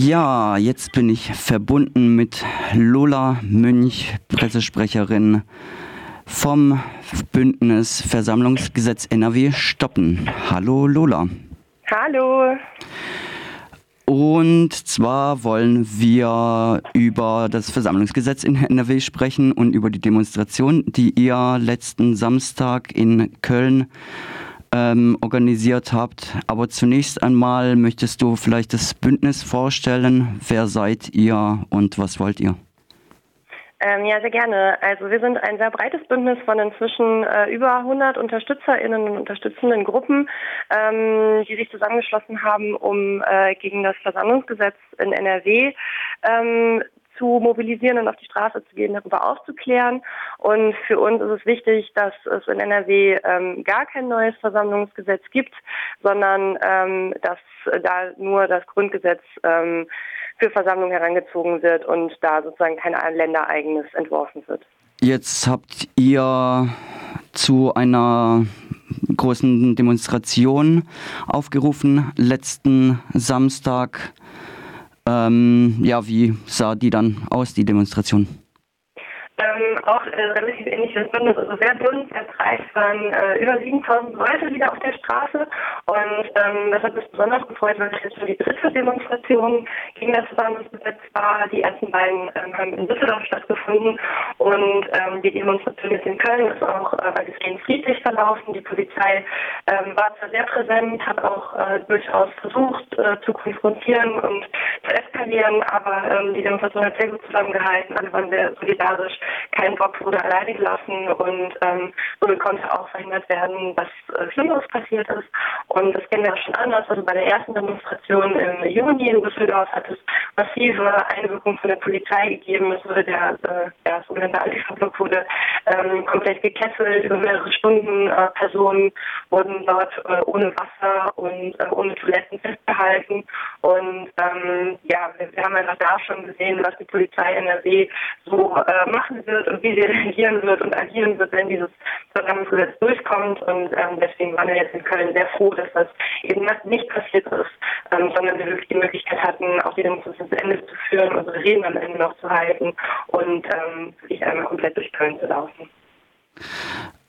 Ja, jetzt bin ich verbunden mit Lola Münch, Pressesprecherin vom Bündnis Versammlungsgesetz NRW stoppen. Hallo Lola. Hallo. Und zwar wollen wir über das Versammlungsgesetz in NRW sprechen und über die Demonstration, die ihr letzten Samstag in Köln ähm, organisiert habt. Aber zunächst einmal möchtest du vielleicht das Bündnis vorstellen. Wer seid ihr und was wollt ihr? Ähm, ja, sehr gerne. Also wir sind ein sehr breites Bündnis von inzwischen äh, über 100 UnterstützerInnen und unterstützenden Gruppen, ähm, die sich zusammengeschlossen haben, um äh, gegen das Versammlungsgesetz in NRW ähm, zu mobilisieren und auf die Straße zu gehen, darüber aufzuklären. Und für uns ist es wichtig, dass es in NRW ähm, gar kein neues Versammlungsgesetz gibt, sondern ähm, dass da nur das Grundgesetz ähm, für Versammlungen herangezogen wird und da sozusagen kein ländereigenes entworfen wird. Jetzt habt ihr zu einer großen Demonstration aufgerufen letzten Samstag. Ähm, ja, wie sah die dann aus, die Demonstration? Auch äh, relativ ähnliches Bündnis, also sehr bunt, sehr breit, waren äh, über 7000 Leute wieder auf der Straße und ähm, das hat mich besonders gefreut, weil es jetzt schon die dritte Demonstration gegen das Versammlungsgesetz war. Die ersten beiden ähm, haben in Düsseldorf stattgefunden und ähm, die Demonstration jetzt in Köln ist auch äh, weitestgehend friedlich verlaufen. Die Polizei ähm, war zwar sehr präsent, hat auch äh, durchaus versucht äh, zu konfrontieren und zu eskalieren, aber ähm, die Demonstration hat sehr gut zusammengehalten, alle waren sehr solidarisch kein Bock wurde alleine gelassen und ähm, konnte auch verhindert werden, dass äh, Schlimmeres passiert ist. Und das kennen wir auch schon anders. Also bei der ersten Demonstration im Juni in Düsseldorf hat es massive Einwirkung von der Polizei gegeben. Es wurde der, äh, der sogenannte Antifa-Block wurde ähm, komplett gekesselt über mehrere Stunden. Äh, Personen wurden dort äh, ohne Wasser und äh, ohne Toiletten festgehalten. Und ähm, ja, wir, wir, haben einfach da schon gesehen, was die Polizei NRW so äh, machen wird und wie sie reagieren wird und agieren wird, wenn dieses Versammlungsgesetz durchkommt. Und ähm, deswegen waren wir jetzt in Köln sehr froh, dass das eben nicht passiert ist, ähm, sondern wir wirklich die Möglichkeit hatten, auch die Demonstration zu Ende zu führen, unsere Reden am Ende noch zu halten und ähm, wirklich einmal komplett durch Köln zu laufen.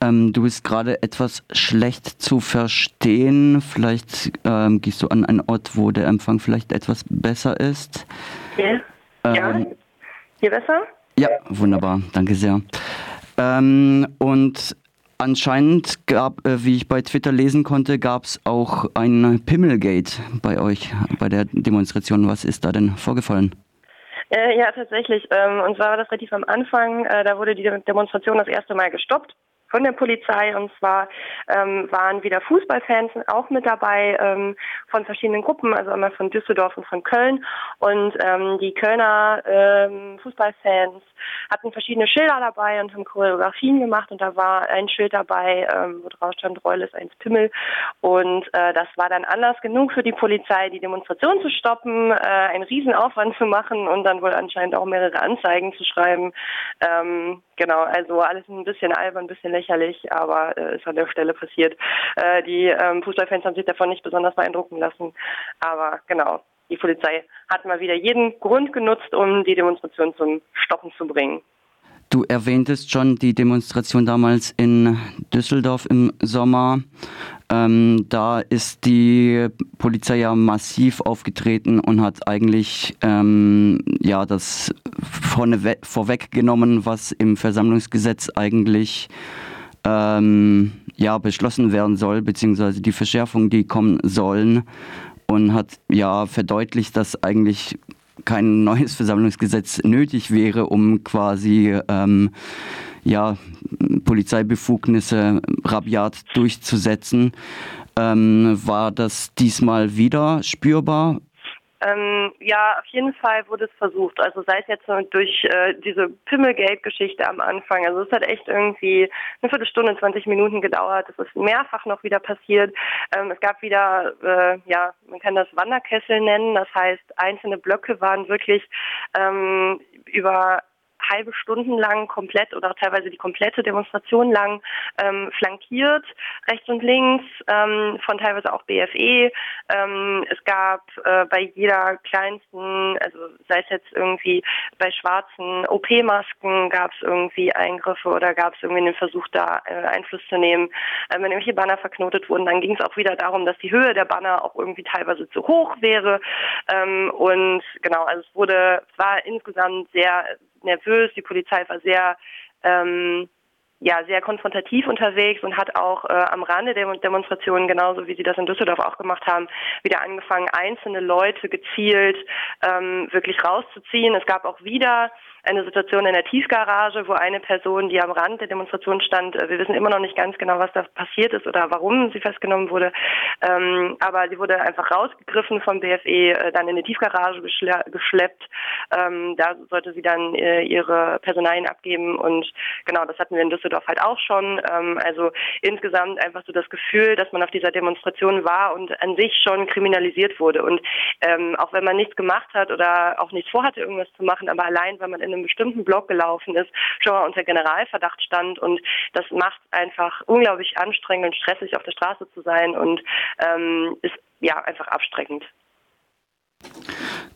Ähm, du bist gerade etwas schlecht zu verstehen. Vielleicht ähm, gehst du an einen Ort, wo der Empfang vielleicht etwas besser ist. Okay. Ähm, ja. Hier besser? Ja, wunderbar, danke sehr. Ähm, und anscheinend gab, äh, wie ich bei Twitter lesen konnte, gab es auch ein Pimmelgate bei euch, bei der Demonstration. Was ist da denn vorgefallen? Äh, ja, tatsächlich. Ähm, und zwar war das relativ am Anfang. Äh, da wurde die Demonstration das erste Mal gestoppt von der Polizei. Und zwar ähm, waren wieder Fußballfans auch mit dabei ähm, von verschiedenen Gruppen, also einmal von Düsseldorf und von Köln. Und ähm, die Kölner ähm, Fußballfans hatten verschiedene Schilder dabei und haben Choreografien gemacht. Und da war ein Schild dabei, ähm, wo drauf stand, Reul ist eins Pimmel. Und äh, das war dann Anlass genug für die Polizei, die Demonstration zu stoppen, äh, einen Riesenaufwand zu machen und dann wohl anscheinend auch mehrere Anzeigen zu schreiben. Ähm, genau, also alles ein bisschen albern, ein bisschen lächerlich, aber äh, ist an der Stelle passiert. Äh, die ähm, Fußballfans haben sich davon nicht besonders beeindrucken lassen, aber genau, die Polizei hat mal wieder jeden Grund genutzt, um die Demonstration zum Stoppen zu bringen. Du erwähntest schon die Demonstration damals in Düsseldorf im Sommer. Ähm, da ist die Polizei ja massiv aufgetreten und hat eigentlich ähm, ja das vorweggenommen, was im Versammlungsgesetz eigentlich ähm, ja beschlossen werden soll, beziehungsweise die Verschärfungen, die kommen sollen, und hat ja verdeutlicht, dass eigentlich kein neues Versammlungsgesetz nötig wäre, um quasi ähm, ja, Polizeibefugnisse rabiat durchzusetzen. Ähm, war das diesmal wieder spürbar? Ähm, ja, auf jeden Fall wurde es versucht. Also sei es jetzt durch äh, diese Pimmelgate-Geschichte am Anfang. Also es hat echt irgendwie eine Viertelstunde, 20 Minuten gedauert. Es ist mehrfach noch wieder passiert. Ähm, es gab wieder, äh, ja, man kann das Wanderkessel nennen. Das heißt, einzelne Blöcke waren wirklich ähm, über halbe Stunden lang komplett oder teilweise die komplette Demonstration lang ähm, flankiert, rechts und links, ähm, von teilweise auch BFE. Ähm, es gab äh, bei jeder kleinsten, also sei es jetzt irgendwie bei schwarzen OP-Masken, gab es irgendwie Eingriffe oder gab es irgendwie den Versuch, da äh, Einfluss zu nehmen. Äh, wenn irgendwelche Banner verknotet wurden, dann ging es auch wieder darum, dass die Höhe der Banner auch irgendwie teilweise zu hoch wäre. Ähm, und genau, also es wurde, es war insgesamt sehr nervös, die Polizei war sehr ähm, ja sehr konfrontativ unterwegs und hat auch äh, am Rande der Demonstrationen, genauso wie sie das in Düsseldorf auch gemacht haben, wieder angefangen, einzelne Leute gezielt ähm, wirklich rauszuziehen. Es gab auch wieder eine Situation in der Tiefgarage, wo eine Person, die am Rand der Demonstration stand, äh, wir wissen immer noch nicht ganz genau, was da passiert ist oder warum sie festgenommen wurde, ähm, aber sie wurde einfach rausgegriffen vom BFE, äh, dann in die Tiefgarage geschle geschleppt. Ähm, da sollte sie dann äh, ihre Personalien abgeben und genau, das hatten wir in Düsseldorf halt auch schon. Ähm, also insgesamt einfach so das Gefühl, dass man auf dieser Demonstration war und an sich schon kriminalisiert wurde. Und ähm, auch wenn man nichts gemacht hat oder auch nichts vorhatte, irgendwas zu machen, aber allein, weil man in einem bestimmten Block gelaufen ist, schon mal unter Generalverdacht stand. Und das macht einfach unglaublich anstrengend und stressig, auf der Straße zu sein und ähm, ist ja einfach abstreckend.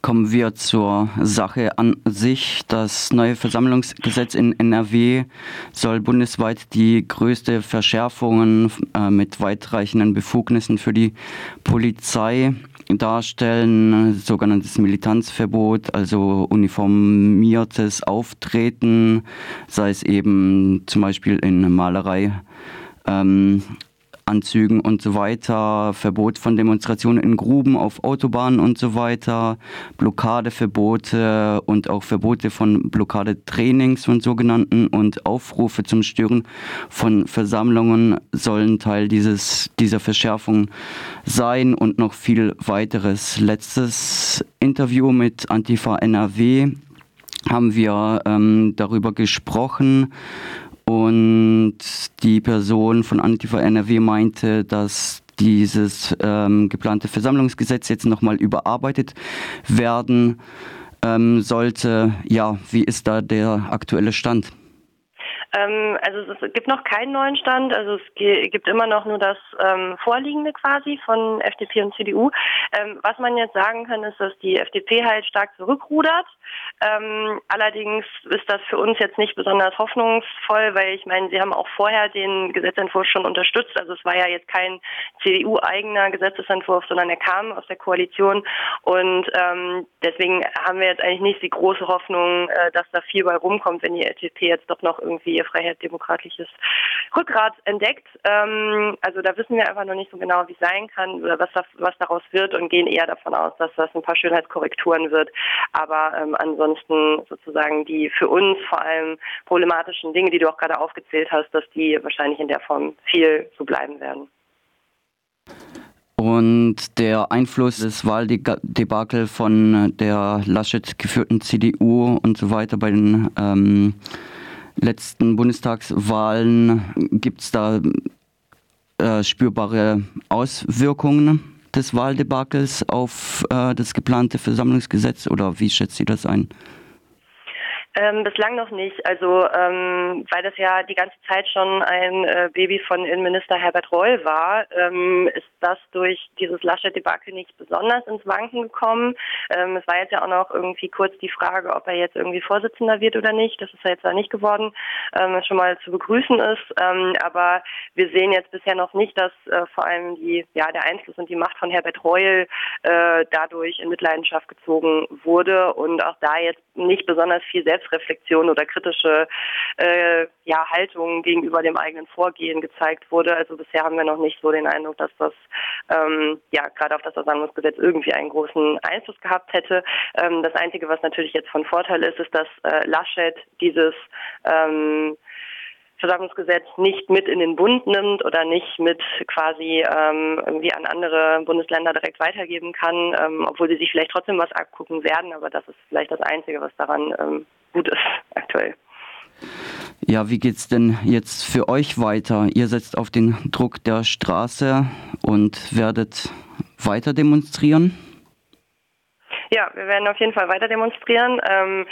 Kommen wir zur Sache an sich. Das neue Versammlungsgesetz in NRW soll bundesweit die größte Verschärfungen äh, mit weitreichenden Befugnissen für die Polizei darstellen, sogenanntes Militanzverbot, also uniformiertes Auftreten, sei es eben zum Beispiel in Malerei. Ähm, Anzügen und so weiter, Verbot von Demonstrationen in Gruben auf Autobahnen und so weiter, Blockadeverbote und auch Verbote von Blockadetrainings von sogenannten und Aufrufe zum Stören von Versammlungen sollen Teil dieses, dieser Verschärfung sein und noch viel weiteres. Letztes Interview mit Antifa NRW haben wir ähm, darüber gesprochen, und die Person von Antifa NRW meinte, dass dieses ähm, geplante Versammlungsgesetz jetzt nochmal überarbeitet werden ähm, sollte. Ja, wie ist da der aktuelle Stand? Ähm, also es gibt noch keinen neuen Stand, also es gibt immer noch nur das ähm, Vorliegende quasi von FDP und CDU. Ähm, was man jetzt sagen kann, ist, dass die FDP halt stark zurückrudert. Ähm, allerdings ist das für uns jetzt nicht besonders hoffnungsvoll, weil ich meine, sie haben auch vorher den Gesetzentwurf schon unterstützt. Also es war ja jetzt kein CDU-eigener Gesetzesentwurf, sondern er kam aus der Koalition. Und ähm, deswegen haben wir jetzt eigentlich nicht die große Hoffnung, äh, dass da viel bei rumkommt, wenn die FDP jetzt doch noch irgendwie ihr freiheitdemokratisches Rückgrat entdeckt. Ähm, also da wissen wir einfach noch nicht so genau, wie es sein kann oder was, da, was daraus wird und gehen eher davon aus, dass das ein paar Schönheitskorrekturen wird. Aber ähm, ansonsten sozusagen die für uns vor allem problematischen Dinge, die du auch gerade aufgezählt hast, dass die wahrscheinlich in der Form viel so bleiben werden. Und der Einfluss des Wahldebakel von der Laschet geführten CDU und so weiter bei den ähm, letzten Bundestagswahlen gibt es da äh, spürbare Auswirkungen des Wahldebakels auf äh, das geplante Versammlungsgesetz oder wie schätzt Sie das ein? Ähm, bislang noch nicht. Also ähm, weil das ja die ganze Zeit schon ein äh, Baby von Innenminister Herbert Reul war, ähm, ist das durch dieses Laschet-Debakel nicht besonders ins Wanken gekommen. Ähm, es war jetzt ja auch noch irgendwie kurz die Frage, ob er jetzt irgendwie Vorsitzender wird oder nicht. Das ist ja jetzt da nicht geworden, ähm, was schon mal zu begrüßen ist. Ähm, aber wir sehen jetzt bisher noch nicht, dass äh, vor allem die, ja, der Einfluss und die Macht von Herbert Reul äh, dadurch in Mitleidenschaft gezogen wurde und auch da jetzt nicht besonders viel selbst Selbstreflexion oder kritische äh, ja, Haltung gegenüber dem eigenen Vorgehen gezeigt wurde. Also bisher haben wir noch nicht so den Eindruck, dass das ähm, ja gerade auf das Versammlungsgesetz irgendwie einen großen Einfluss gehabt hätte. Ähm, das Einzige, was natürlich jetzt von Vorteil ist, ist, dass äh, Laschet dieses ähm, Versammlungsgesetz nicht mit in den Bund nimmt oder nicht mit quasi ähm, irgendwie an andere Bundesländer direkt weitergeben kann, ähm, obwohl sie sich vielleicht trotzdem was abgucken werden, aber das ist vielleicht das Einzige, was daran ähm, gut ist aktuell. Ja, wie geht es denn jetzt für euch weiter? Ihr setzt auf den Druck der Straße und werdet weiter demonstrieren? Ja, wir werden auf jeden Fall weiter demonstrieren. Ähm,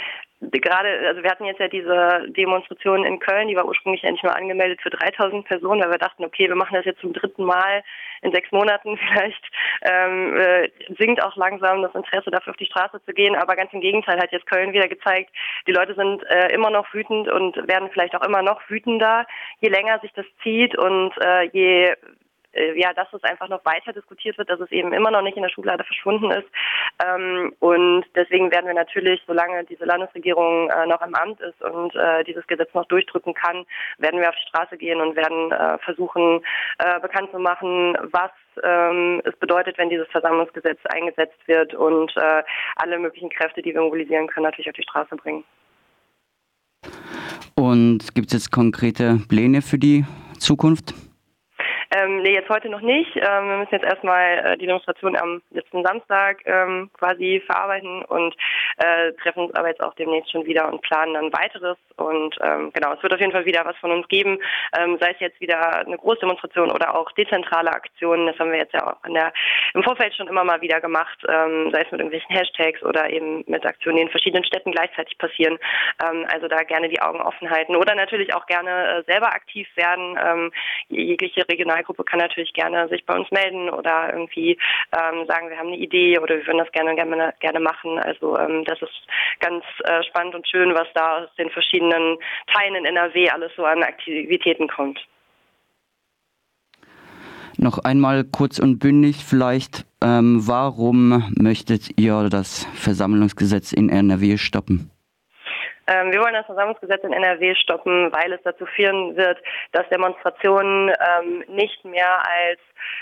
gerade, also wir hatten jetzt ja diese Demonstration in Köln, die war ursprünglich eigentlich nur angemeldet für 3000 Personen, weil wir dachten, okay, wir machen das jetzt zum dritten Mal in sechs Monaten vielleicht, ähm, äh, sinkt auch langsam das Interesse dafür auf die Straße zu gehen, aber ganz im Gegenteil hat jetzt Köln wieder gezeigt, die Leute sind äh, immer noch wütend und werden vielleicht auch immer noch wütender, je länger sich das zieht und äh, je ja, dass es einfach noch weiter diskutiert wird, dass es eben immer noch nicht in der Schublade verschwunden ist. Ähm, und deswegen werden wir natürlich, solange diese Landesregierung äh, noch im Amt ist und äh, dieses Gesetz noch durchdrücken kann, werden wir auf die Straße gehen und werden äh, versuchen, äh, bekannt zu machen, was ähm, es bedeutet, wenn dieses Versammlungsgesetz eingesetzt wird und äh, alle möglichen Kräfte, die wir mobilisieren können, natürlich auf die Straße bringen. Und gibt es jetzt konkrete Pläne für die Zukunft? Ähm, nee, jetzt heute noch nicht. Ähm, wir müssen jetzt erstmal äh, die Demonstration am letzten Samstag ähm, quasi verarbeiten und äh, treffen uns aber jetzt auch demnächst schon wieder und planen dann weiteres. Und ähm, genau, es wird auf jeden Fall wieder was von uns geben, ähm, sei es jetzt wieder eine Großdemonstration oder auch dezentrale Aktionen. Das haben wir jetzt ja auch in der, im Vorfeld schon immer mal wieder gemacht, ähm, sei es mit irgendwelchen Hashtags oder eben mit Aktionen, die in verschiedenen Städten gleichzeitig passieren. Ähm, also da gerne die Augen offen halten oder natürlich auch gerne äh, selber aktiv werden. Ähm, jegliche regional Personalgruppe kann natürlich gerne sich bei uns melden oder irgendwie ähm, sagen, wir haben eine Idee oder wir würden das gerne gerne, gerne machen. Also ähm, das ist ganz äh, spannend und schön, was da aus den verschiedenen Teilen in NRW alles so an Aktivitäten kommt. Noch einmal kurz und bündig vielleicht, ähm, warum möchtet ihr das Versammlungsgesetz in NRW stoppen? Ähm, wir wollen das Versammlungsgesetz in NRW stoppen, weil es dazu führen wird, dass Demonstrationen ähm, nicht mehr als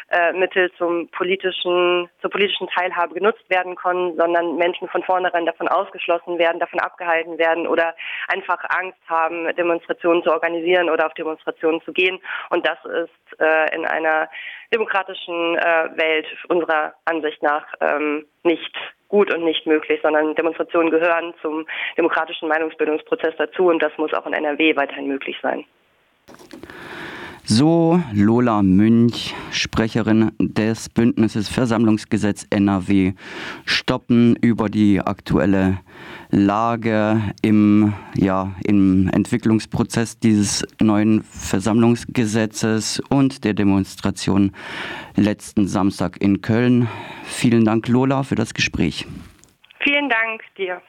äh, Mittel zum politischen, zur politischen Teilhabe genutzt werden können, sondern Menschen von vornherein davon ausgeschlossen werden, davon abgehalten werden oder einfach Angst haben, Demonstrationen zu organisieren oder auf Demonstrationen zu gehen. Und das ist äh, in einer demokratischen äh, Welt unserer Ansicht nach ähm, nicht gut und nicht möglich, sondern Demonstrationen gehören zum demokratischen Meinungsbildungsprozess dazu und das muss auch in NRW weiterhin möglich sein. So Lola Münch, Sprecherin des Bündnisses Versammlungsgesetz NRW, stoppen über die aktuelle Lage im, ja, im Entwicklungsprozess dieses neuen Versammlungsgesetzes und der Demonstration letzten Samstag in Köln. Vielen Dank, Lola, für das Gespräch. Vielen Dank dir.